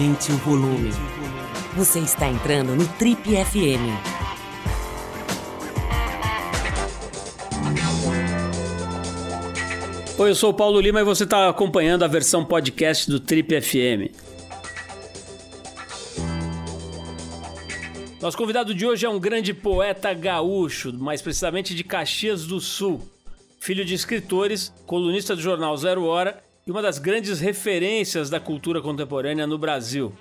Aumente o volume. Você está entrando no Trip FM. Oi, eu sou o Paulo Lima e você está acompanhando a versão podcast do Trip FM. Nosso convidado de hoje é um grande poeta gaúcho, mais precisamente de Caxias do Sul. Filho de escritores, colunista do jornal Zero Hora e uma das grandes referências da cultura contemporânea no Brasil.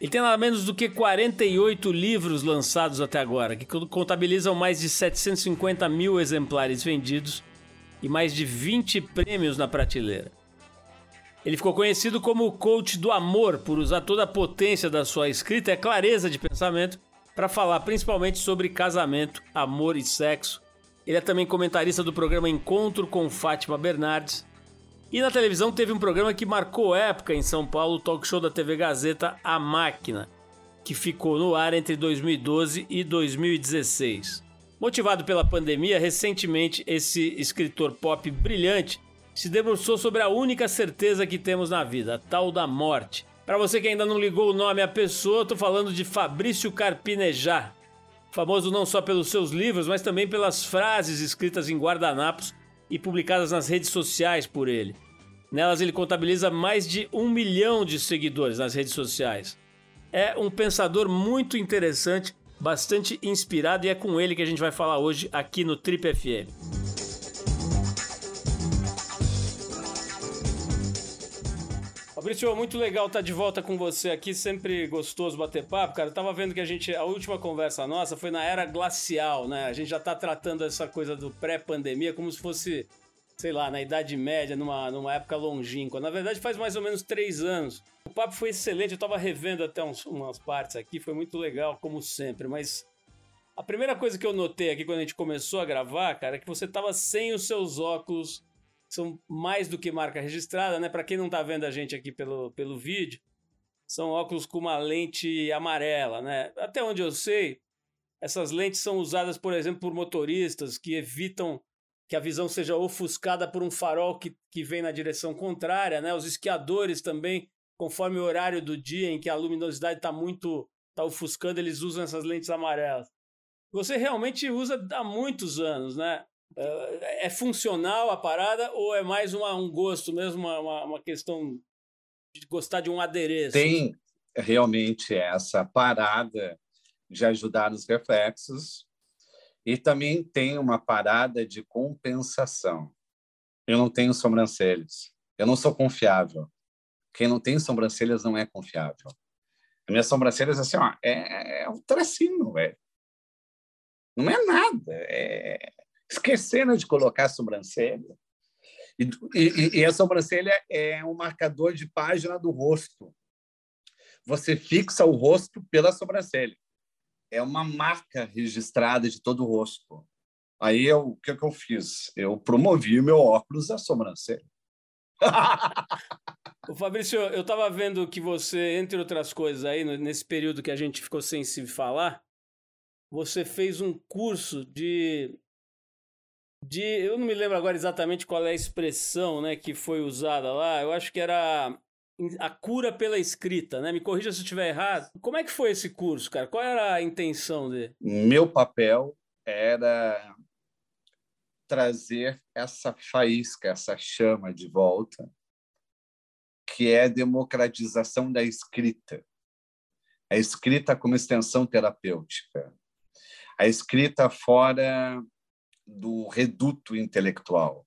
Ele tem nada menos do que 48 livros lançados até agora, que contabilizam mais de 750 mil exemplares vendidos e mais de 20 prêmios na prateleira. Ele ficou conhecido como o coach do amor por usar toda a potência da sua escrita e a clareza de pensamento para falar principalmente sobre casamento, amor e sexo. Ele é também comentarista do programa Encontro com Fátima Bernardes e na televisão teve um programa que marcou época em São Paulo, o talk show da TV Gazeta A Máquina, que ficou no ar entre 2012 e 2016. Motivado pela pandemia, recentemente esse escritor pop brilhante se debruçou sobre a única certeza que temos na vida, a tal da morte. Para você que ainda não ligou o nome à pessoa, estou falando de Fabrício Carpinejar, famoso não só pelos seus livros, mas também pelas frases escritas em guardanapos e publicadas nas redes sociais por ele. Nelas ele contabiliza mais de um milhão de seguidores nas redes sociais. É um pensador muito interessante, bastante inspirado e é com ele que a gente vai falar hoje aqui no Trip FM. Fabrício, muito legal estar de volta com você aqui, sempre gostoso bater papo, cara. Eu tava vendo que a gente, a última conversa nossa foi na era glacial, né? A gente já tá tratando essa coisa do pré-pandemia como se fosse sei lá, na Idade Média, numa, numa época longínqua. Na verdade, faz mais ou menos três anos. O papo foi excelente, eu estava revendo até uns, umas partes aqui, foi muito legal, como sempre, mas a primeira coisa que eu notei aqui quando a gente começou a gravar, cara, é que você estava sem os seus óculos, são mais do que marca registrada, né? Para quem não está vendo a gente aqui pelo, pelo vídeo, são óculos com uma lente amarela, né? Até onde eu sei, essas lentes são usadas, por exemplo, por motoristas que evitam que a visão seja ofuscada por um farol que, que vem na direção contrária, né? Os esquiadores também, conforme o horário do dia em que a luminosidade está muito tá ofuscando, eles usam essas lentes amarelas. Você realmente usa há muitos anos, né? É, é funcional a parada ou é mais uma, um gosto mesmo, uma, uma questão de gostar de um adereço? Tem realmente essa parada de ajudar nos reflexos, e também tem uma parada de compensação. Eu não tenho sobrancelhas. Eu não sou confiável. Quem não tem sobrancelhas não é confiável. As minhas sobrancelhas, assim, ó, é, é um tracinho, velho. Não é nada. É... Esquecendo de colocar a sobrancelha. E, e, e a sobrancelha é um marcador de página do rosto. Você fixa o rosto pela sobrancelha é uma marca registrada de todo o rosto. Aí eu, o que, que eu fiz? Eu promovi o meu óculos à sobrancelha. o Fabrício, eu estava vendo que você, entre outras coisas, aí nesse período que a gente ficou sem se falar, você fez um curso de de eu não me lembro agora exatamente qual é a expressão, né, que foi usada lá. Eu acho que era a cura pela escrita, né? Me corrija se eu estiver errado. Como é que foi esse curso, cara? Qual era a intenção dele? Meu papel era trazer essa faísca, essa chama de volta, que é a democratização da escrita. A escrita como extensão terapêutica. A escrita fora do reduto intelectual.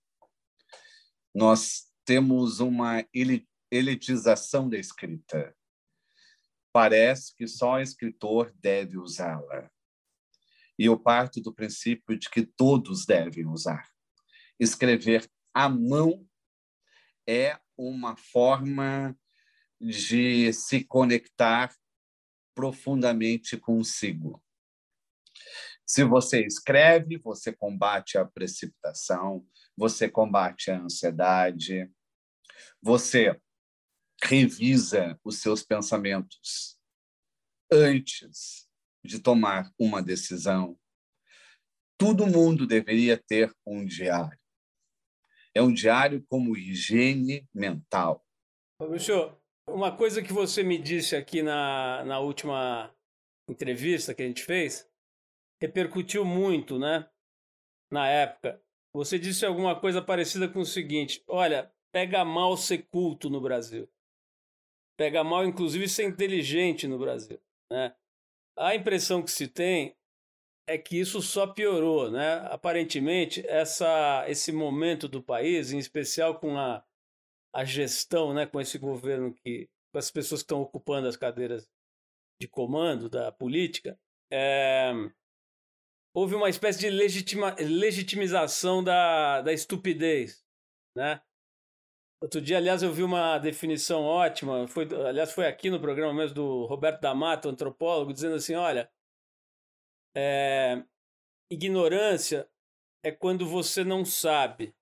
Nós temos uma elitização da escrita. Parece que só escritor deve usá-la. E eu parto do princípio de que todos devem usar. Escrever à mão é uma forma de se conectar profundamente consigo. Se você escreve, você combate a precipitação, você combate a ansiedade, você revisa os seus pensamentos antes de tomar uma decisão. Todo mundo deveria ter um diário. É um diário como higiene mental. Fabrício, Uma coisa que você me disse aqui na, na última entrevista que a gente fez repercutiu muito, né? Na época. Você disse alguma coisa parecida com o seguinte: olha, pega mal ser culto no Brasil. Pega mal, inclusive, ser inteligente no Brasil. Né? A impressão que se tem é que isso só piorou, né? Aparentemente, essa, esse momento do país, em especial com a, a gestão, né, com esse governo que, com as pessoas que estão ocupando as cadeiras de comando da política, é, houve uma espécie de legitima, legitimização da, da estupidez, né? Outro dia, aliás, eu vi uma definição ótima, foi, aliás, foi aqui no programa mesmo do Roberto D'Amato, antropólogo, dizendo assim, olha, é, ignorância é quando você não sabe,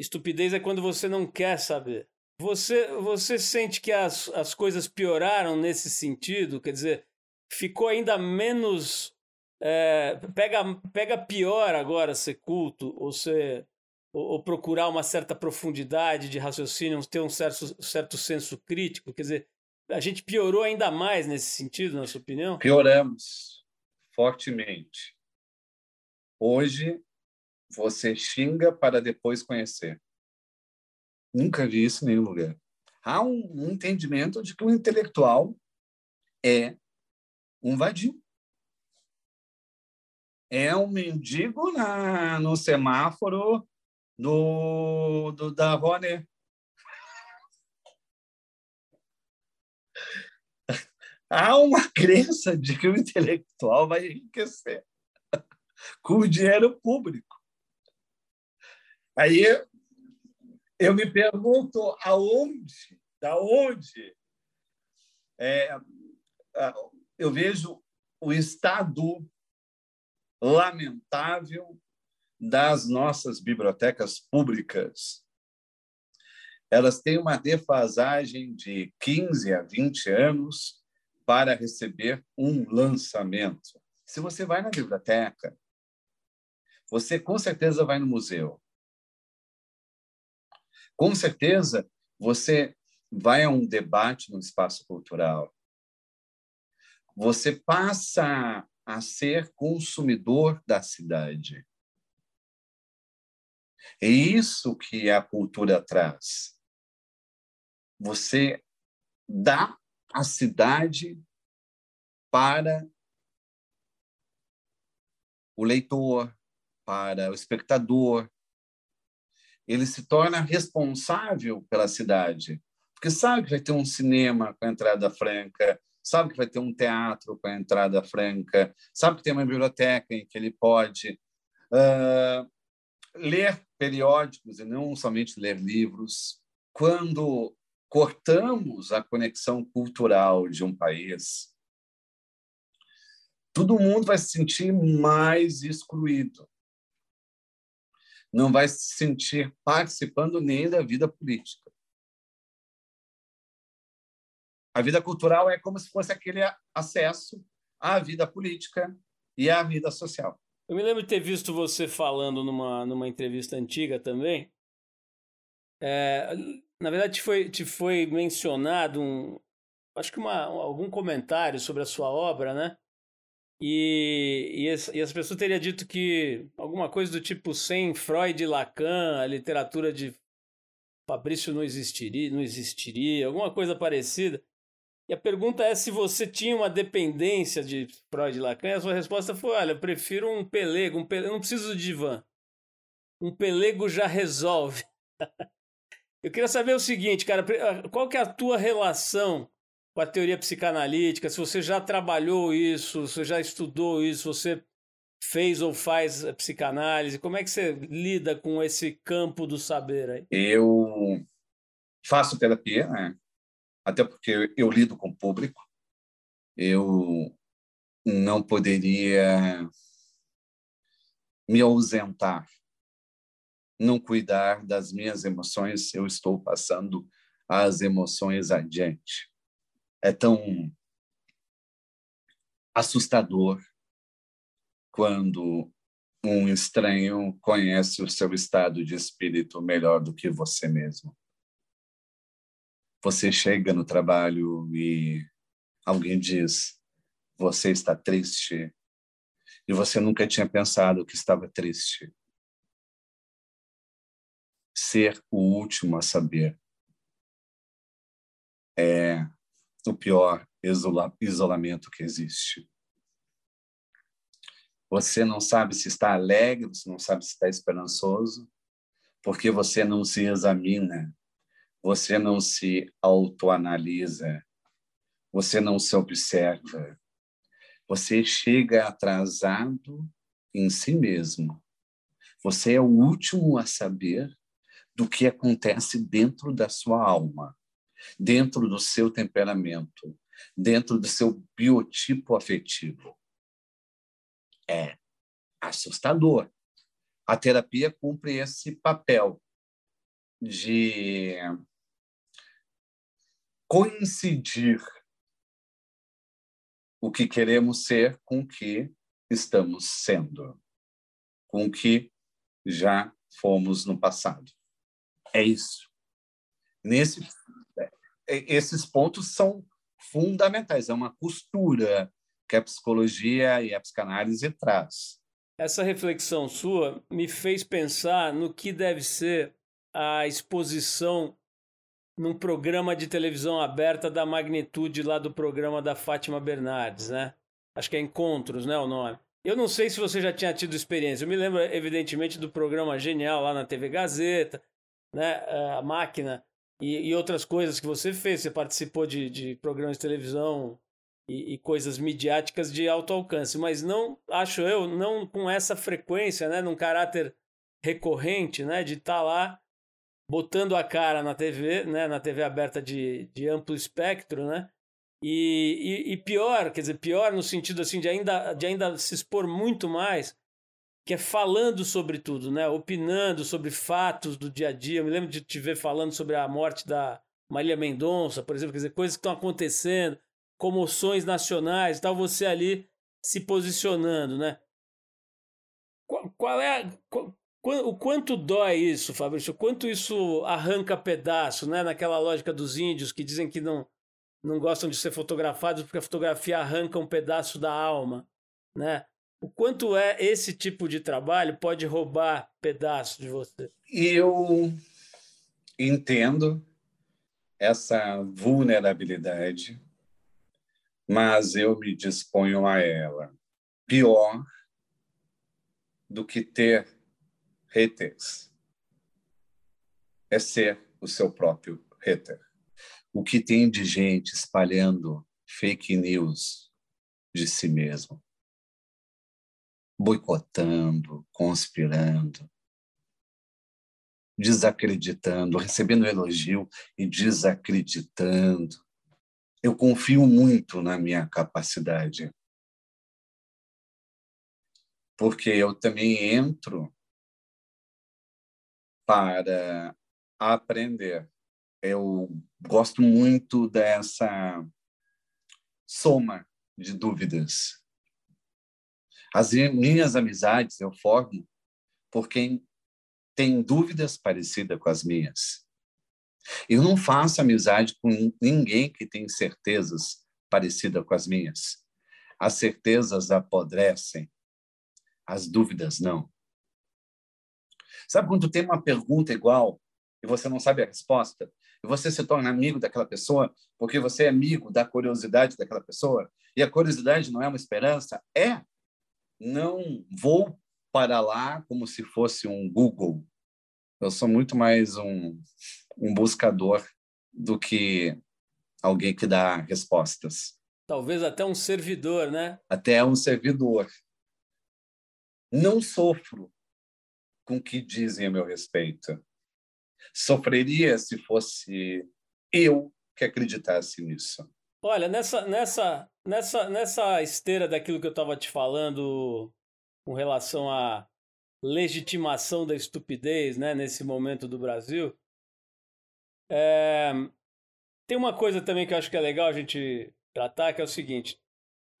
estupidez é quando você não quer saber. Você, você sente que as, as coisas pioraram nesse sentido? Quer dizer, ficou ainda menos. É, pega, pega pior agora ser culto ou ser ou, ou, procurar uma certa profundidade de raciocínio, ter um certo, certo senso crítico? Quer dizer, a gente piorou ainda mais nesse sentido, na sua opinião? Pioramos fortemente. Hoje, você xinga para depois conhecer. Nunca vi isso em nenhum lugar. Há um, um entendimento de que o intelectual é um vadio. É um mendigo na, no semáforo do, do, da Rony. Há uma crença de que o intelectual vai enriquecer com o dinheiro público. Aí eu me pergunto aonde, da onde é, eu vejo o estado lamentável das nossas bibliotecas públicas. Elas têm uma defasagem de 15 a 20 anos para receber um lançamento. Se você vai na biblioteca, você com certeza vai no museu. Com certeza você vai a um debate no espaço cultural. Você passa a ser consumidor da cidade. É isso que a cultura traz. Você dá a cidade para o leitor, para o espectador. Ele se torna responsável pela cidade, porque sabe que vai ter um cinema com entrada franca, sabe que vai ter um teatro com a entrada franca, sabe que tem uma biblioteca em que ele pode uh, ler periódicos e não somente ler livros. Quando cortamos a conexão cultural de um país, todo mundo vai se sentir mais excluído. Não vai se sentir participando nem da vida política. A vida cultural é como se fosse aquele acesso à vida política e à vida social. Eu me lembro de ter visto você falando numa, numa entrevista antiga também. É, na verdade, te foi, te foi mencionado um, acho que uma, algum comentário sobre a sua obra, né? E, e, as, e as pessoas teriam dito que alguma coisa do tipo sem Freud e Lacan, a literatura de Fabrício não existiria, não existiria, alguma coisa parecida. E a pergunta é se você tinha uma dependência de Freud e Lacan, e a sua resposta foi: olha, eu prefiro um pelego, um pelego, não preciso de divã. Um pelego já resolve. eu queria saber o seguinte, cara, ah, qual que é a tua relação com a teoria psicanalítica? Se você já trabalhou isso, se você já estudou isso, você fez ou faz psicanálise, como é que você lida com esse campo do saber aí? Eu faço terapia, né? Até porque eu lido com o público, eu não poderia me ausentar, não cuidar das minhas emoções, eu estou passando as emoções adiante. É tão assustador quando um estranho conhece o seu estado de espírito melhor do que você mesmo Você chega no trabalho e alguém diz: Você está triste. E você nunca tinha pensado que estava triste. Ser o último a saber é o pior isolamento que existe. Você não sabe se está alegre, você não sabe se está esperançoso, porque você não se examina, você não se autoanalisa, você não se observa. Você chega atrasado em si mesmo. Você é o último a saber do que acontece dentro da sua alma, dentro do seu temperamento, dentro do seu biotipo afetivo. É assustador. A terapia cumpre esse papel de coincidir o que queremos ser com o que estamos sendo, com o que já fomos no passado. É isso. Nesse, é, esses pontos são fundamentais. É uma costura que a psicologia e a psicanálise traz. Essa reflexão sua me fez pensar no que deve ser a exposição num programa de televisão aberta da magnitude lá do programa da Fátima Bernardes, né? Acho que é Encontros, né, o nome. Eu não sei se você já tinha tido experiência. Eu me lembro, evidentemente, do programa genial lá na TV Gazeta, né? A Máquina e, e outras coisas que você fez. Você participou de, de programas de televisão e, e, coisas midiáticas de alto alcance, mas não, acho eu, não com essa frequência, né? Num caráter recorrente, né? De estar tá lá botando a cara na TV, né, na TV aberta de, de amplo espectro, né? E, e, e, pior, quer dizer, pior no sentido assim de ainda, de ainda se expor muito mais, que é falando sobre tudo, né? Opinando sobre fatos do dia a dia. Eu me lembro de te ver falando sobre a morte da Maria Mendonça, por exemplo, quer dizer, coisas que estão acontecendo, comoções nacionais, tal, você ali se posicionando, né? Qual, qual é qual, o quanto dói isso, Fabrício? O quanto isso arranca pedaço, né? Naquela lógica dos índios que dizem que não, não gostam de ser fotografados porque a fotografia arranca um pedaço da alma, né? O quanto é esse tipo de trabalho pode roubar pedaço de você? Eu entendo essa vulnerabilidade, mas eu me disponho a ela. Pior do que ter haters é ser o seu próprio hater. O que tem de gente espalhando fake news de si mesmo, boicotando, conspirando, desacreditando, recebendo elogio e desacreditando. Eu confio muito na minha capacidade. Porque eu também entro para aprender. Eu gosto muito dessa soma de dúvidas. As minhas amizades eu formo por quem tem dúvidas parecidas com as minhas. Eu não faço amizade com ninguém que tem certezas parecidas com as minhas. As certezas apodrecem, as dúvidas não. Sabe quando tem uma pergunta igual e você não sabe a resposta? E você se torna amigo daquela pessoa porque você é amigo da curiosidade daquela pessoa? E a curiosidade não é uma esperança? É. Não vou para lá como se fosse um Google. Eu sou muito mais um, um buscador do que alguém que dá respostas. Talvez até um servidor, né? Até um servidor. Não sofro com o que dizem a meu respeito. Sofreria se fosse eu que acreditasse nisso. Olha, nessa, nessa, nessa, nessa esteira daquilo que eu estava te falando com relação à legitimação da estupidez né, nesse momento do Brasil, é, tem uma coisa também que eu acho que é legal a gente tratar, que é o seguinte.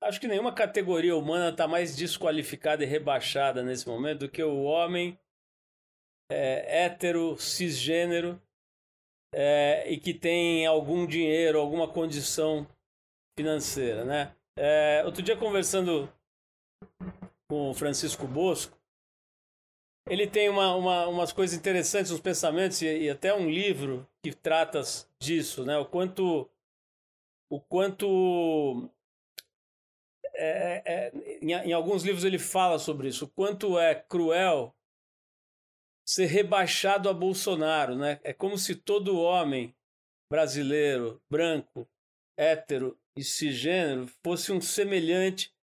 Acho que nenhuma categoria humana está mais desqualificada e rebaixada nesse momento do que o homem é, hétero, cisgênero, é, e que tem algum dinheiro, alguma condição financeira, né? É, outro dia conversando com o Francisco Bosco, ele tem uma, uma, umas coisas interessantes, uns pensamentos e, e, até um livro que trata disso, né? O quanto, o quanto é, é, em, em, alguns livros ele fala sobre isso, o quanto é cruel ser rebaixado a Bolsonaro, né? É como se todo homem brasileiro, branco, hétero e cisgênero fosse um semelhante,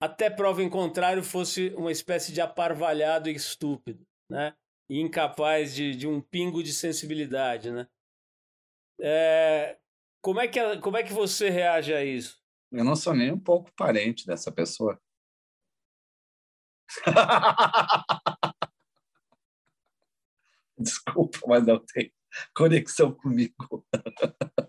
até prova em contrário, fosse uma espécie de aparvalhado e estúpido, né? E incapaz de, de um pingo de sensibilidade, né? É, como, é que, como é que você reage a isso? Eu não sou nem um pouco parente dessa pessoa. Desculpa, mas não tem conexão comigo.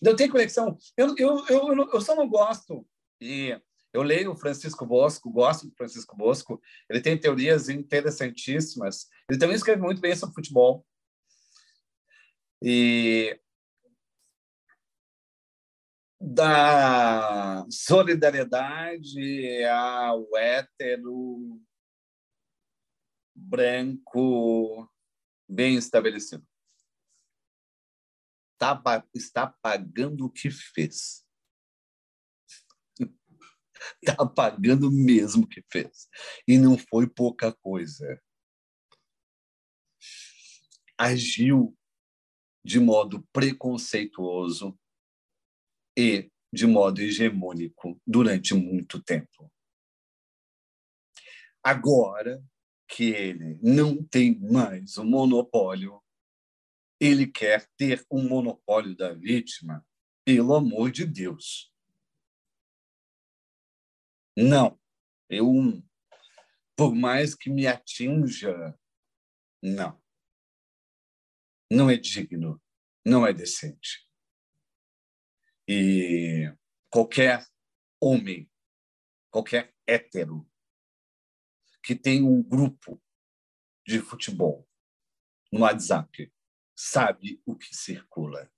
Não tem conexão. Eu, eu, eu, eu só não gosto. E eu leio Francisco Bosco, gosto do Francisco Bosco. Ele tem teorias interessantíssimas. Ele também escreve muito bem sobre futebol. E da solidariedade ao hétero branco bem estabelecido. Tá, está pagando o que fez. Está pagando mesmo o que fez. E não foi pouca coisa. Agiu de modo preconceituoso e de modo hegemônico durante muito tempo. Agora que ele não tem mais o monopólio, ele quer ter um monopólio da vítima, pelo amor de Deus. Não, eu, por mais que me atinja, não. Não é digno, não é decente. E qualquer homem, qualquer hétero que tem um grupo de futebol no WhatsApp sabe o que circula.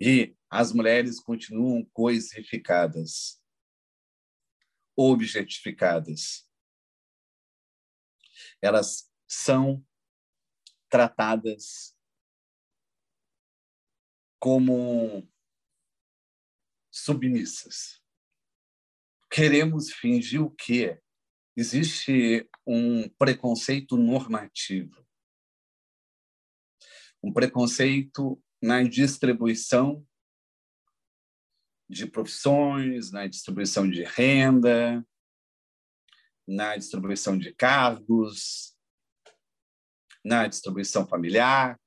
E as mulheres continuam coisificadas, objetificadas. Elas são tratadas como submissas queremos fingir o quê? Existe um preconceito normativo, um preconceito na distribuição de profissões, na distribuição de renda, na distribuição de cargos, na distribuição familiar.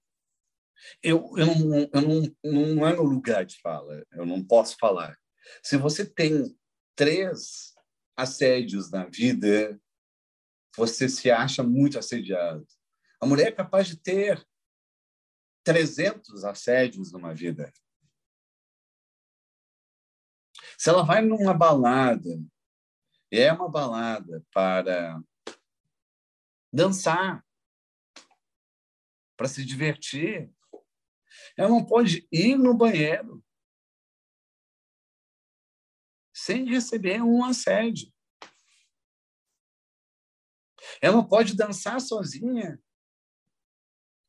Eu, eu, não, eu não, não é meu lugar de fala, eu não posso falar. Se você tem três assédios na vida, você se acha muito assediado. A mulher é capaz de ter 300 assédios numa vida. Se ela vai numa balada, e é uma balada para dançar, para se divertir, ela não pode ir no banheiro sem receber um assédio. Ela não pode dançar sozinha,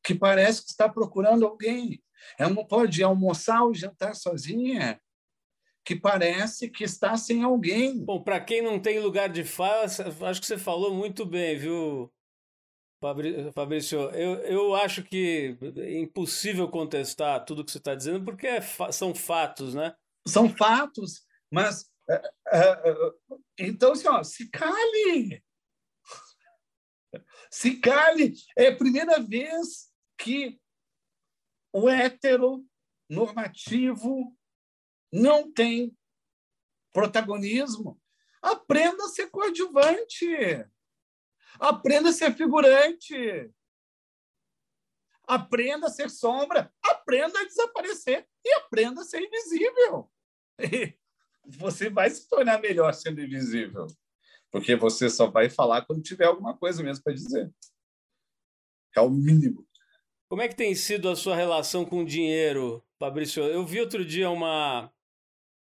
que parece que está procurando alguém. Ela não pode almoçar ou jantar sozinha, que parece que está sem alguém. Bom, para quem não tem lugar de fala, acho que você falou muito bem, viu, Fabrício? Eu, eu acho que é impossível contestar tudo que você está dizendo, porque é, são fatos, né? São fatos, mas então, assim, ó, se cale! Se cale! É a primeira vez que o hétero normativo não tem protagonismo. Aprenda a ser coadjuvante. Aprenda a ser figurante. Aprenda a ser sombra. Aprenda a desaparecer. E aprenda a ser invisível. você vai se tornar melhor sendo invisível, porque você só vai falar quando tiver alguma coisa mesmo para dizer. É o mínimo. Como é que tem sido a sua relação com o dinheiro, Fabrício? Eu vi outro dia uma,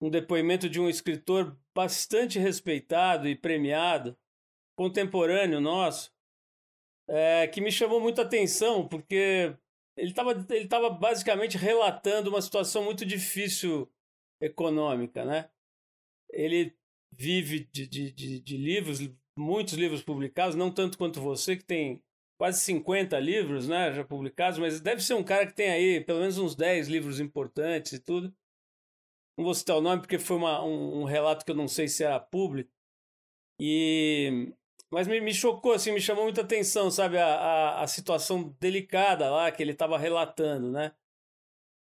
um depoimento de um escritor bastante respeitado e premiado, contemporâneo nosso, é, que me chamou muita atenção, porque ele estava ele tava basicamente relatando uma situação muito difícil econômica, né? Ele vive de, de, de, de livros, muitos livros publicados, não tanto quanto você, que tem quase 50 livros né, já publicados, mas deve ser um cara que tem aí pelo menos uns 10 livros importantes e tudo. Não vou citar o nome porque foi uma, um, um relato que eu não sei se era público. E mas me, me chocou, assim, me chamou muita atenção, sabe, a, a, a situação delicada lá que ele estava relatando, né?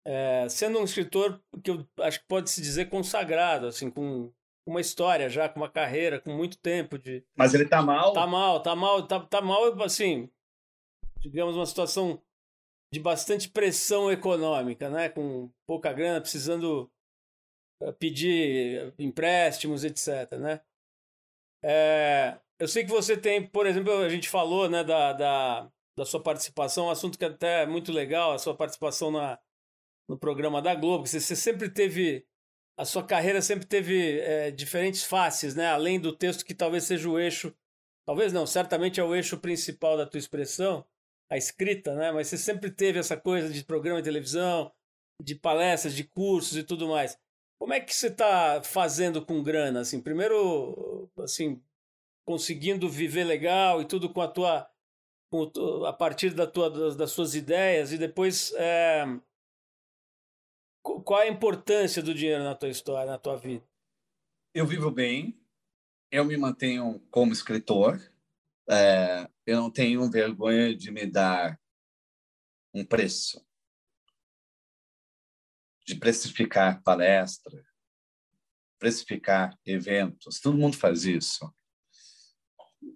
É, sendo um escritor que eu acho que pode se dizer consagrado, assim, com uma história já, com uma carreira, com muito tempo de. Mas ele tá mal? Tá mal, tá mal, tá, tá mal, assim, digamos, uma situação de bastante pressão econômica, né? Com pouca grana, precisando eh, pedir empréstimos, etc, né? É, eu sei que você tem, por exemplo, a gente falou, né, da, da, da sua participação, um assunto que é até é muito legal, a sua participação na, no programa da Globo, você, você sempre teve a sua carreira sempre teve é, diferentes faces, né? Além do texto que talvez seja o eixo, talvez não, certamente é o eixo principal da tua expressão, a escrita, né? Mas você sempre teve essa coisa de programa de televisão, de palestras, de cursos e tudo mais. Como é que você está fazendo com grana? Assim, primeiro, assim, conseguindo viver legal e tudo com a tua, com a partir da tua, das, das suas ideias e depois é, qual a importância do dinheiro na tua história, na tua vida? Eu vivo bem, eu me mantenho como escritor, é, eu não tenho vergonha de me dar um preço, de precificar palestra, precificar eventos. Todo mundo faz isso.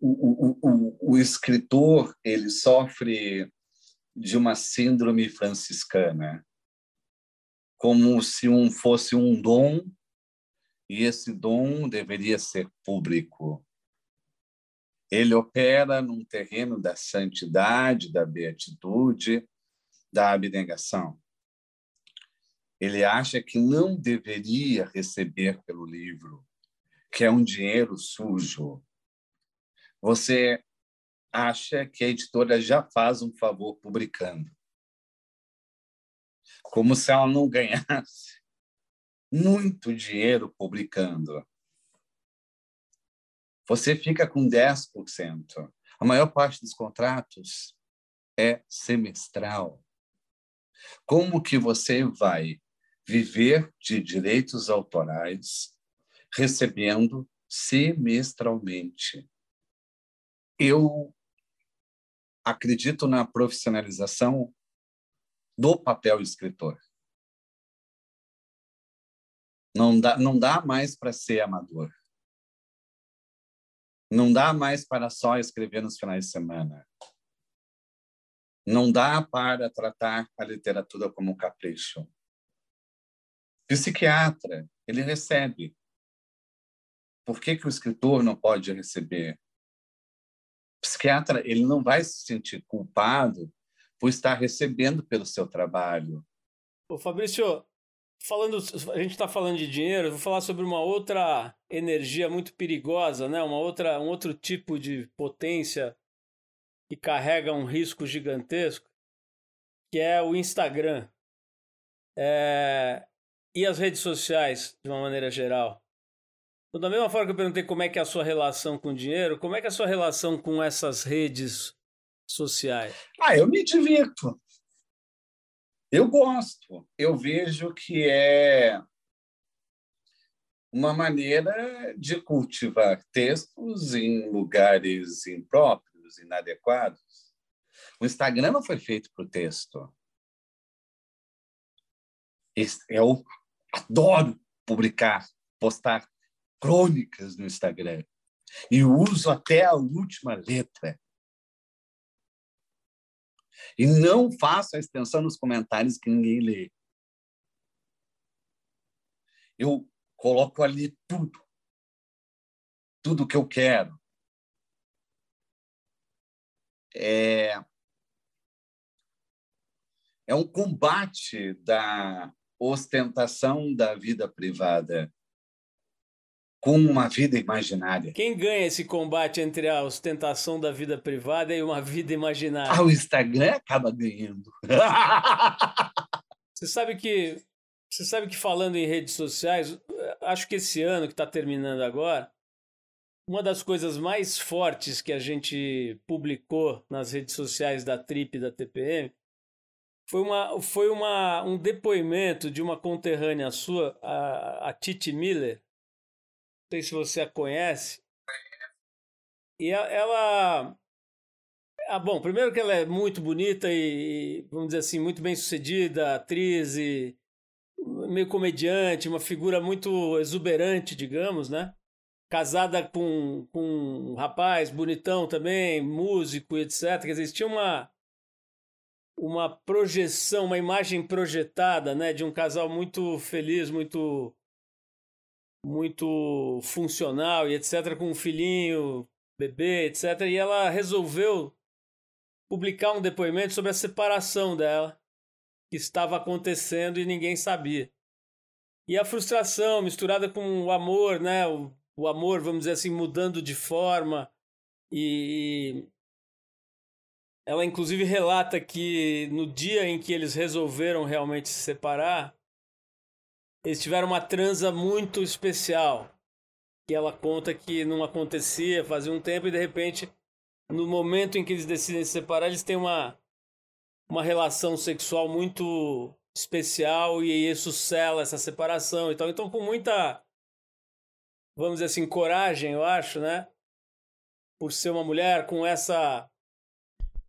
O, o, o, o escritor ele sofre de uma síndrome franciscana como se um fosse um dom e esse dom deveria ser público. Ele opera num terreno da santidade, da beatitude, da abnegação. Ele acha que não deveria receber pelo livro, que é um dinheiro sujo. Você acha que a editora já faz um favor publicando como se ela não ganhasse muito dinheiro publicando. Você fica com 10%. A maior parte dos contratos é semestral. Como que você vai viver de direitos autorais recebendo semestralmente? Eu acredito na profissionalização do papel escritor. Não dá, não dá mais para ser amador. Não dá mais para só escrever nos finais de semana. Não dá para tratar a literatura como um capricho. Psiquiatra, ele recebe. Por que, que o escritor não pode receber? Psiquiatra, ele não vai se sentir culpado por estar recebendo pelo seu trabalho. Ô Fabrício, falando, a gente está falando de dinheiro, vou falar sobre uma outra energia muito perigosa, né? Uma outra, um outro tipo de potência que carrega um risco gigantesco, que é o Instagram é... e as redes sociais de uma maneira geral. Então, da mesma forma que eu perguntei como é que é a sua relação com o dinheiro, como é que é a sua relação com essas redes sociais? Ah, eu me divirto. Eu gosto. Eu vejo que é uma maneira de cultivar textos em lugares impróprios, inadequados. O Instagram não foi feito para o texto. Eu adoro publicar, postar crônicas no Instagram e uso até a última letra. E não faço a extensão nos comentários que ninguém lê. Eu coloco ali tudo. Tudo que eu quero. É... é um combate da ostentação da vida privada com uma vida imaginária. Quem ganha esse combate entre a ostentação da vida privada e uma vida imaginária? Ah, o Instagram acaba ganhando. Você sabe que você sabe que falando em redes sociais, acho que esse ano que está terminando agora, uma das coisas mais fortes que a gente publicou nas redes sociais da Trip e da TPM foi, uma, foi uma, um depoimento de uma conterrânea sua, a, a Titi Miller. Sei se você a conhece. E ela. Ah, bom, primeiro que ela é muito bonita e, vamos dizer assim, muito bem sucedida, atriz e meio comediante, uma figura muito exuberante, digamos, né? Casada com, com um rapaz bonitão também, músico, etc. Quer dizer, existia uma, uma projeção, uma imagem projetada, né, de um casal muito feliz, muito muito funcional e etc, com um filhinho, bebê, etc. E ela resolveu publicar um depoimento sobre a separação dela que estava acontecendo e ninguém sabia. E a frustração misturada com o amor, né, o, o amor, vamos dizer assim, mudando de forma e, ela, inclusive, relata que no dia em que eles resolveram realmente se separar, eles tiveram uma transa muito especial. Que ela conta que não acontecia fazia um tempo e, de repente, no momento em que eles decidem se separar, eles têm uma, uma relação sexual muito especial e isso sela essa separação e tal. Então, com muita, vamos dizer assim, coragem, eu acho, né? Por ser uma mulher com essa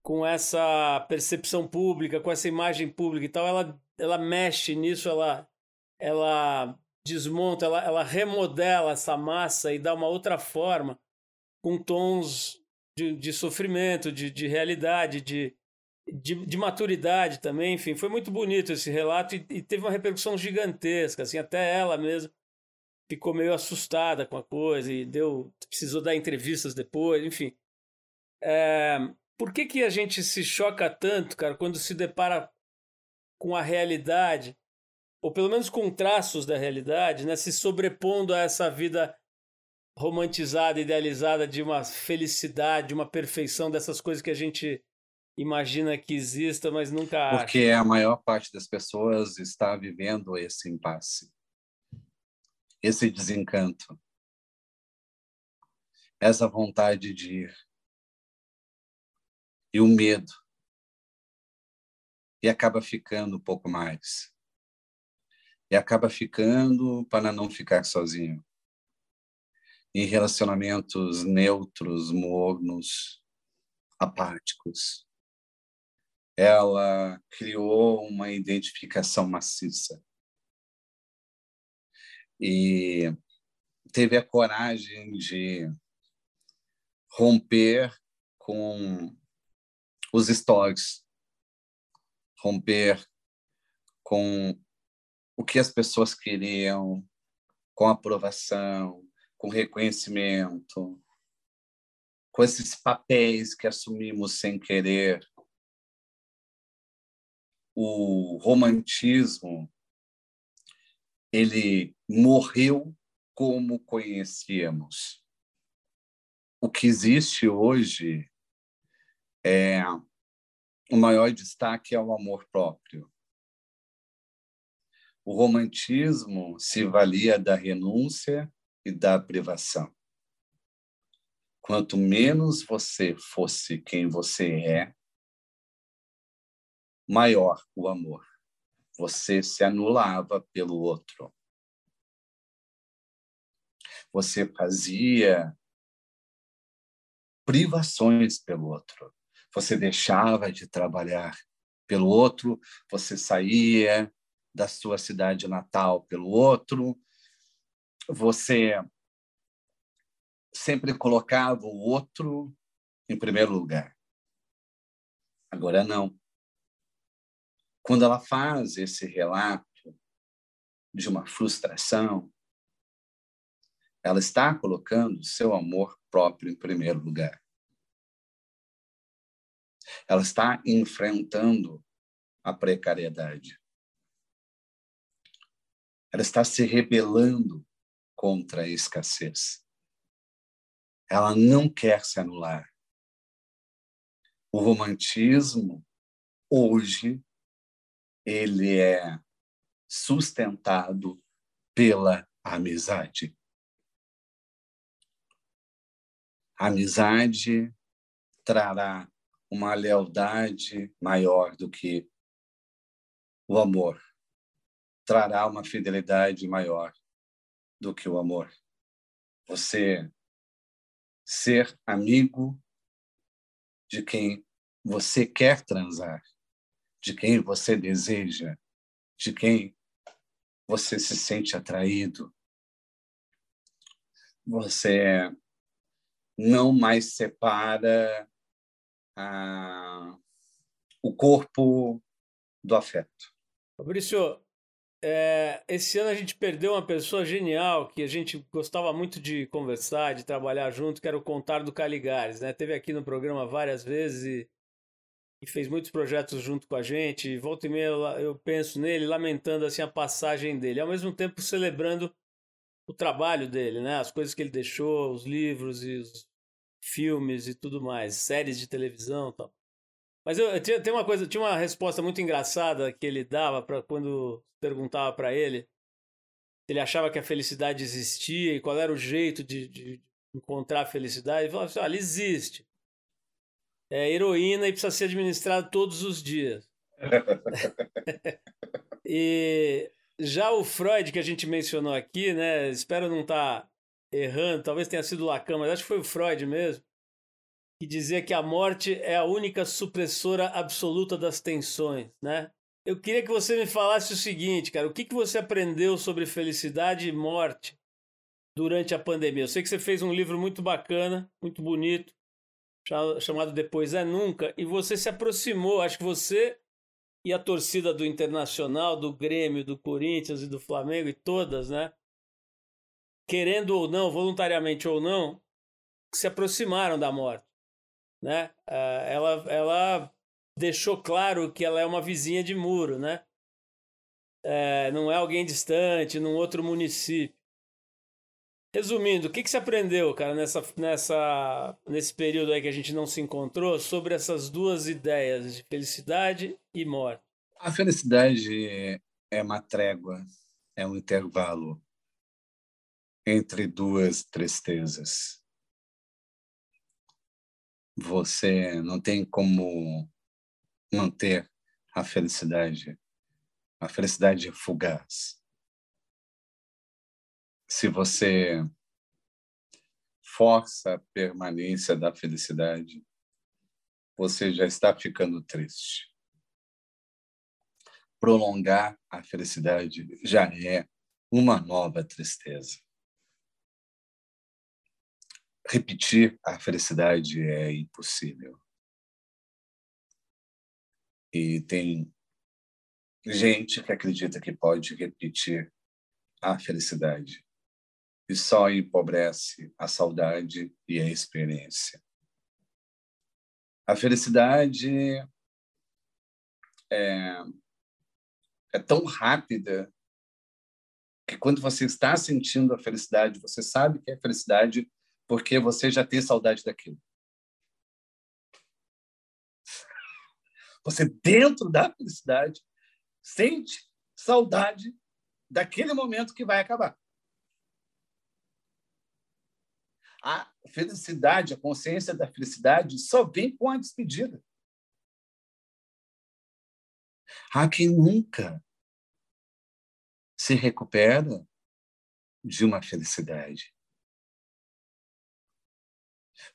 com essa percepção pública, com essa imagem pública e tal, ela, ela mexe nisso, ela, ela desmonta, ela, ela remodela essa massa e dá uma outra forma, com tons de, de sofrimento, de, de realidade, de, de, de, maturidade também, enfim, foi muito bonito esse relato e, e, teve uma repercussão gigantesca, assim, até ela mesma ficou meio assustada com a coisa e deu, precisou dar entrevistas depois, enfim. É, por que, que a gente se choca tanto, cara, quando se depara com a realidade, ou pelo menos com traços da realidade, né, se sobrepondo a essa vida romantizada, idealizada de uma felicidade, de uma perfeição dessas coisas que a gente imagina que exista, mas nunca acha. Porque a maior parte das pessoas está vivendo esse impasse, esse desencanto, essa vontade de ir e o medo. E acaba ficando um pouco mais. E acaba ficando para não ficar sozinho. Em relacionamentos neutros, mornos, apáticos. Ela criou uma identificação maciça. E teve a coragem de romper com os stories, romper com o que as pessoas queriam, com aprovação, com reconhecimento, com esses papéis que assumimos sem querer. O romantismo ele morreu como conhecíamos. O que existe hoje é, o maior destaque é o amor próprio. O romantismo se valia da renúncia e da privação. Quanto menos você fosse quem você é, maior o amor. Você se anulava pelo outro. Você fazia privações pelo outro você deixava de trabalhar pelo outro, você saía da sua cidade natal pelo outro, você sempre colocava o outro em primeiro lugar. Agora não. Quando ela faz esse relato de uma frustração, ela está colocando seu amor próprio em primeiro lugar ela está enfrentando a precariedade. Ela está se rebelando contra a escassez. Ela não quer se anular. O romantismo, hoje, ele é sustentado pela amizade. A amizade trará uma lealdade maior do que o amor. Trará uma fidelidade maior do que o amor. Você ser amigo de quem você quer transar, de quem você deseja, de quem você se sente atraído. Você não mais separa ah, o corpo do afeto. Fabrício, é, esse ano a gente perdeu uma pessoa genial que a gente gostava muito de conversar, de trabalhar junto, que era o Contar do Caligares. Né? Teve aqui no programa várias vezes e, e fez muitos projetos junto com a gente. Volta e meia eu, eu penso nele, lamentando assim a passagem dele, ao mesmo tempo celebrando o trabalho dele, né? as coisas que ele deixou, os livros e os filmes e tudo mais, séries de televisão tal. Mas eu, eu tinha, tem uma coisa, tinha uma resposta muito engraçada que ele dava para quando perguntava para ele ele achava que a felicidade existia e qual era o jeito de, de encontrar a felicidade. Ele falava assim: olha, existe. É heroína e precisa ser administrada todos os dias. e já o Freud, que a gente mencionou aqui, né? Espero não estar tá errando, talvez tenha sido Lacan, mas acho que foi o Freud mesmo, que dizia que a morte é a única supressora absoluta das tensões, né? Eu queria que você me falasse o seguinte, cara, o que, que você aprendeu sobre felicidade e morte durante a pandemia? Eu sei que você fez um livro muito bacana, muito bonito, chamado Depois é Nunca, e você se aproximou, acho que você e a torcida do Internacional, do Grêmio, do Corinthians e do Flamengo e todas, né? querendo ou não, voluntariamente ou não, se aproximaram da morte. Né? Ah, ela, ela deixou claro que ela é uma vizinha de muro, né? É, não é alguém distante, num outro município. Resumindo, o que, que você aprendeu, cara, nessa, nessa, nesse período aí que a gente não se encontrou, sobre essas duas ideias de felicidade e morte? A felicidade é uma trégua, é um intervalo entre duas tristezas. Você não tem como manter a felicidade. A felicidade é fugaz. Se você força a permanência da felicidade, você já está ficando triste. Prolongar a felicidade já é uma nova tristeza repetir a felicidade é impossível. E tem gente que acredita que pode repetir a felicidade e só empobrece a saudade e a experiência. A felicidade é, é tão rápida que quando você está sentindo a felicidade, você sabe que é felicidade porque você já tem saudade daquilo. Você, dentro da felicidade, sente saudade daquele momento que vai acabar. A felicidade, a consciência da felicidade só vem com a despedida. Há quem nunca se recupera de uma felicidade.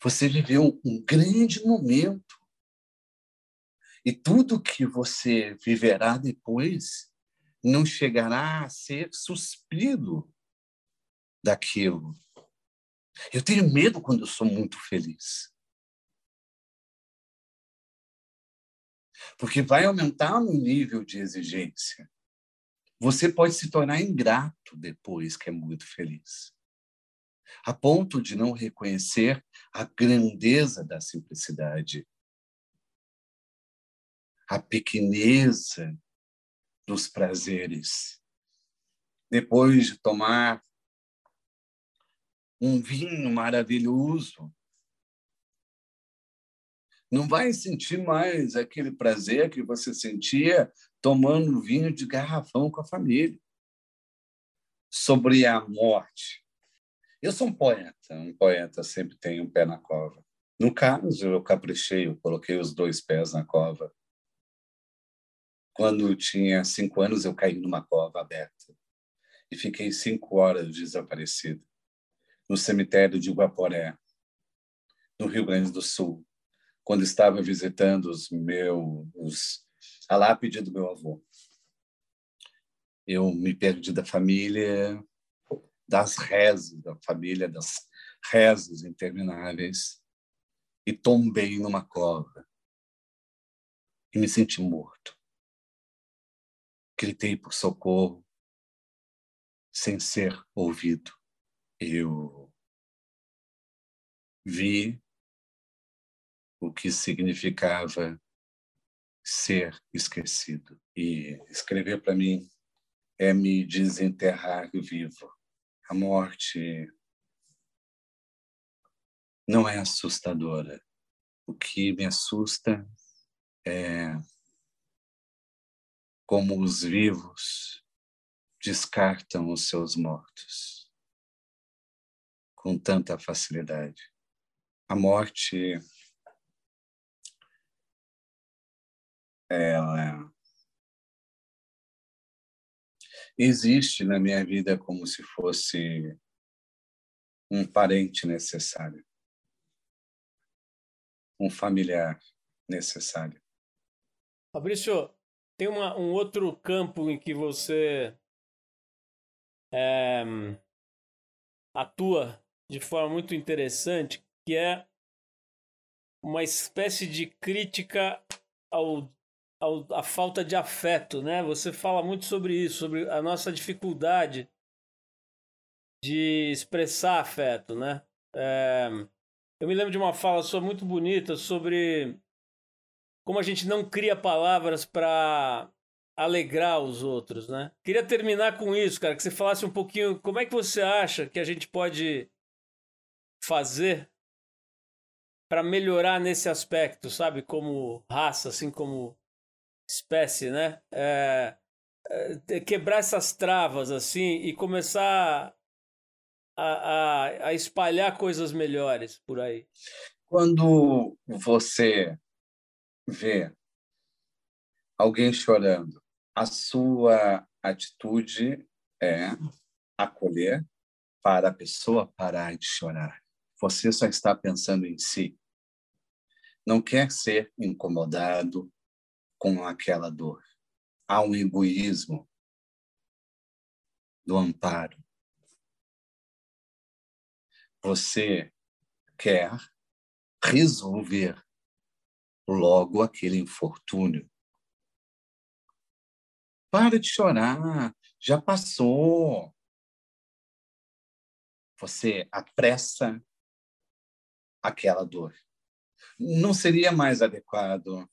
Você viveu um grande momento. E tudo que você viverá depois não chegará a ser suspiro daquilo. Eu tenho medo quando eu sou muito feliz. Porque vai aumentar no nível de exigência. Você pode se tornar ingrato depois que é muito feliz a ponto de não reconhecer a grandeza da simplicidade. a pequeneza dos prazeres. Depois de tomar um vinho maravilhoso, não vai sentir mais aquele prazer que você sentia tomando vinho de garrafão com a família. Sobre a morte. Eu sou um poeta, um poeta sempre tem um pé na cova. No caso, eu caprichei, eu coloquei os dois pés na cova. Quando eu tinha cinco anos, eu caí numa cova aberta e fiquei cinco horas desaparecido no cemitério de Guaporé, no Rio Grande do Sul, quando estava visitando os meus a lápide do meu avô. Eu me perdi da família, das rezas da família, das rezas intermináveis e tombei numa cova e me senti morto. Gritei por socorro sem ser ouvido. Eu vi o que significava ser esquecido. E escrever para mim é me desenterrar vivo. A morte não é assustadora. O que me assusta é como os vivos descartam os seus mortos com tanta facilidade. A morte ela existe na minha vida como se fosse um parente necessário um familiar necessário. Fabrício, tem uma, um outro campo em que você é, atua de forma muito interessante, que é uma espécie de crítica ao, à falta de afeto, né? Você fala muito sobre isso, sobre a nossa dificuldade de expressar afeto, né? É, eu me lembro de uma fala sua muito bonita sobre como a gente não cria palavras para alegrar os outros, né? Queria terminar com isso, cara, que você falasse um pouquinho como é que você acha que a gente pode fazer para melhorar nesse aspecto, sabe? Como raça, assim como espécie, né? É, é, quebrar essas travas, assim, e começar a, a, a espalhar coisas melhores por aí? Quando você vê alguém chorando, a sua atitude é acolher para a pessoa parar de chorar. Você só está pensando em si. Não quer ser incomodado com aquela dor. Há um egoísmo do amparo você quer resolver logo aquele infortúnio. Para de chorar, já passou. Você apressa aquela dor. Não seria mais adequado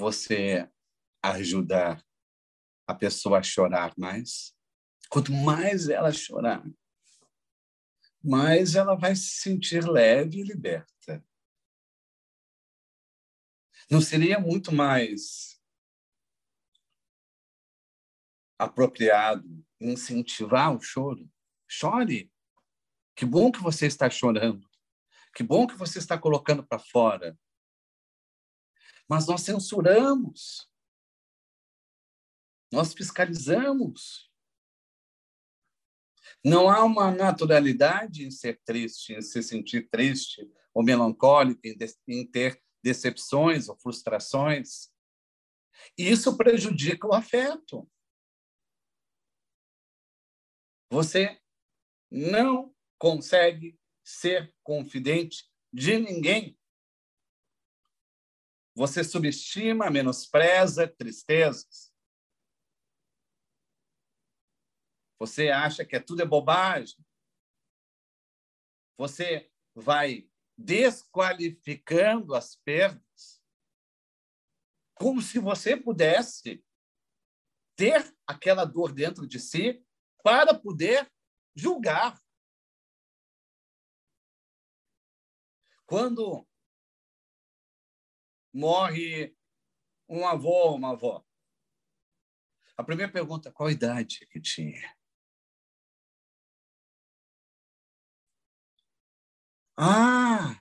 você ajudar a pessoa a chorar mais? Quanto mais ela chorar, mas ela vai se sentir leve e liberta. Não seria muito mais apropriado incentivar o choro? Chore. Que bom que você está chorando. Que bom que você está colocando para fora. Mas nós censuramos. Nós fiscalizamos. Não há uma naturalidade em ser triste, em se sentir triste ou melancólico, em ter decepções ou frustrações. Isso prejudica o afeto. Você não consegue ser confidente de ninguém. Você subestima, menospreza tristezas. Você acha que é tudo é bobagem. Você vai desqualificando as perdas. como se você pudesse ter aquela dor dentro de si para poder julgar. Quando morre um avô ou uma avó, a primeira pergunta, qual idade que tinha? Ah,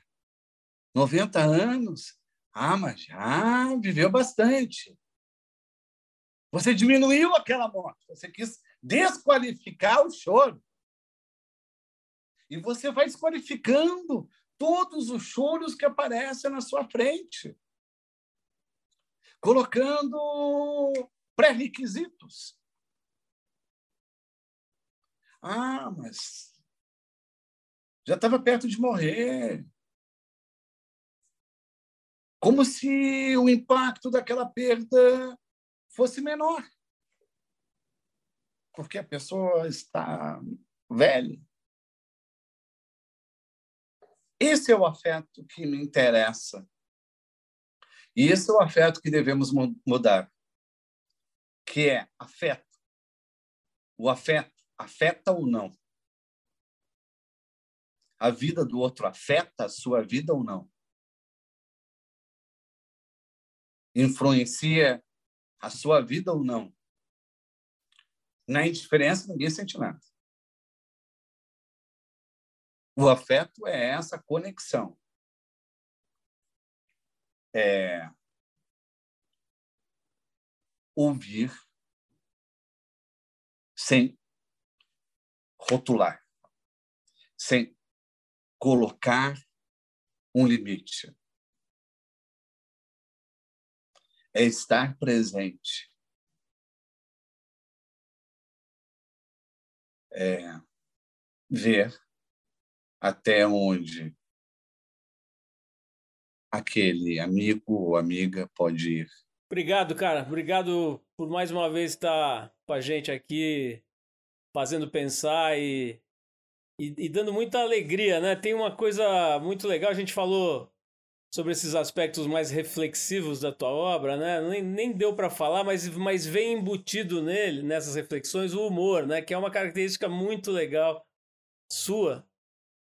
90 anos? Ah, mas já viveu bastante. Você diminuiu aquela morte, você quis desqualificar o choro. E você vai desqualificando todos os choros que aparecem na sua frente, colocando pré-requisitos. Ah, mas já estava perto de morrer. Como se o impacto daquela perda fosse menor. Porque a pessoa está velha. Esse é o afeto que me interessa. E esse é o afeto que devemos mudar, que é afeto. O afeto afeta ou não? A vida do outro afeta a sua vida ou não? Influencia a sua vida ou não? Na indiferença, ninguém sente nada. O afeto é essa conexão. É ouvir sem rotular, sem colocar um limite. É estar presente. É ver até onde aquele amigo ou amiga pode ir. Obrigado, cara. Obrigado por mais uma vez estar com a gente aqui, fazendo pensar e, e, e, dando muita alegria, né? Tem uma coisa muito legal, a gente falou sobre esses aspectos mais reflexivos da tua obra, né? Nem, nem deu para falar, mas, mas vem embutido nele, nessas reflexões, o humor, né? Que é uma característica muito legal sua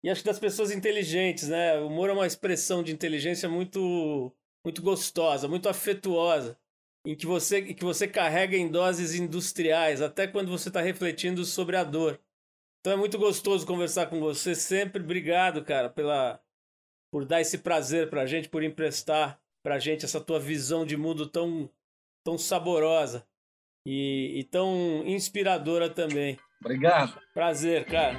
e acho que das pessoas inteligentes, né? O humor é uma expressão de inteligência muito muito gostosa, muito afetuosa, em que você que você carrega em doses industriais, até quando você está refletindo sobre a dor. Então é muito gostoso conversar com você sempre. Obrigado, cara, pela por dar esse prazer pra gente, por emprestar pra gente essa tua visão de mundo tão tão saborosa e, e tão inspiradora também. Obrigado. Prazer, cara.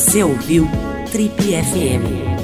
Você ouviu Trip FM.